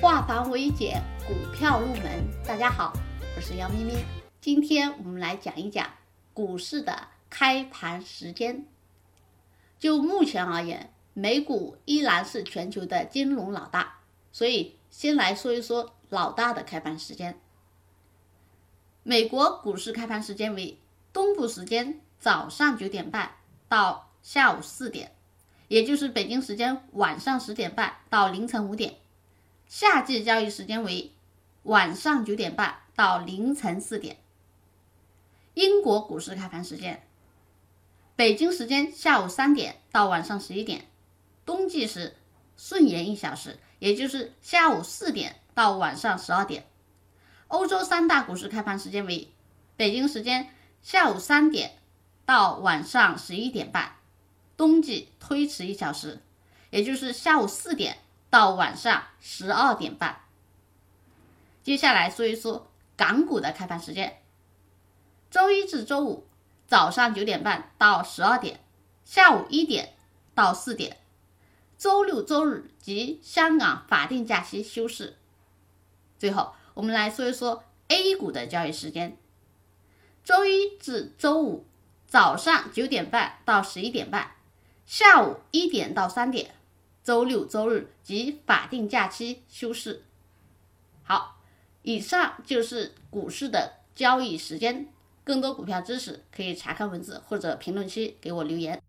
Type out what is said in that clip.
化繁为简，股票入门。大家好，我是杨咪咪。今天我们来讲一讲股市的开盘时间。就目前而言，美股依然是全球的金融老大，所以先来说一说老大的开盘时间。美国股市开盘时间为东部时间早上九点半到下午四点，也就是北京时间晚上十点半到凌晨五点。夏季交易时间为晚上九点半到凌晨四点。英国股市开盘时间：北京时间下午三点到晚上十一点，冬季时顺延一小时，也就是下午四点到晚上十二点。欧洲三大股市开盘时间为北京时间下午三点到晚上十一点半，冬季推迟一小时，也就是下午四点。到晚上十二点半。接下来说一说港股的开盘时间：周一至周五早上九点半到十二点，下午一点到四点；周六、周日及香港法定假期休市。最后，我们来说一说 A 股的交易时间：周一至周五早上九点半到十一点半，下午一点到三点。周六、周日及法定假期休市。好，以上就是股市的交易时间。更多股票知识可以查看文字或者评论区给我留言。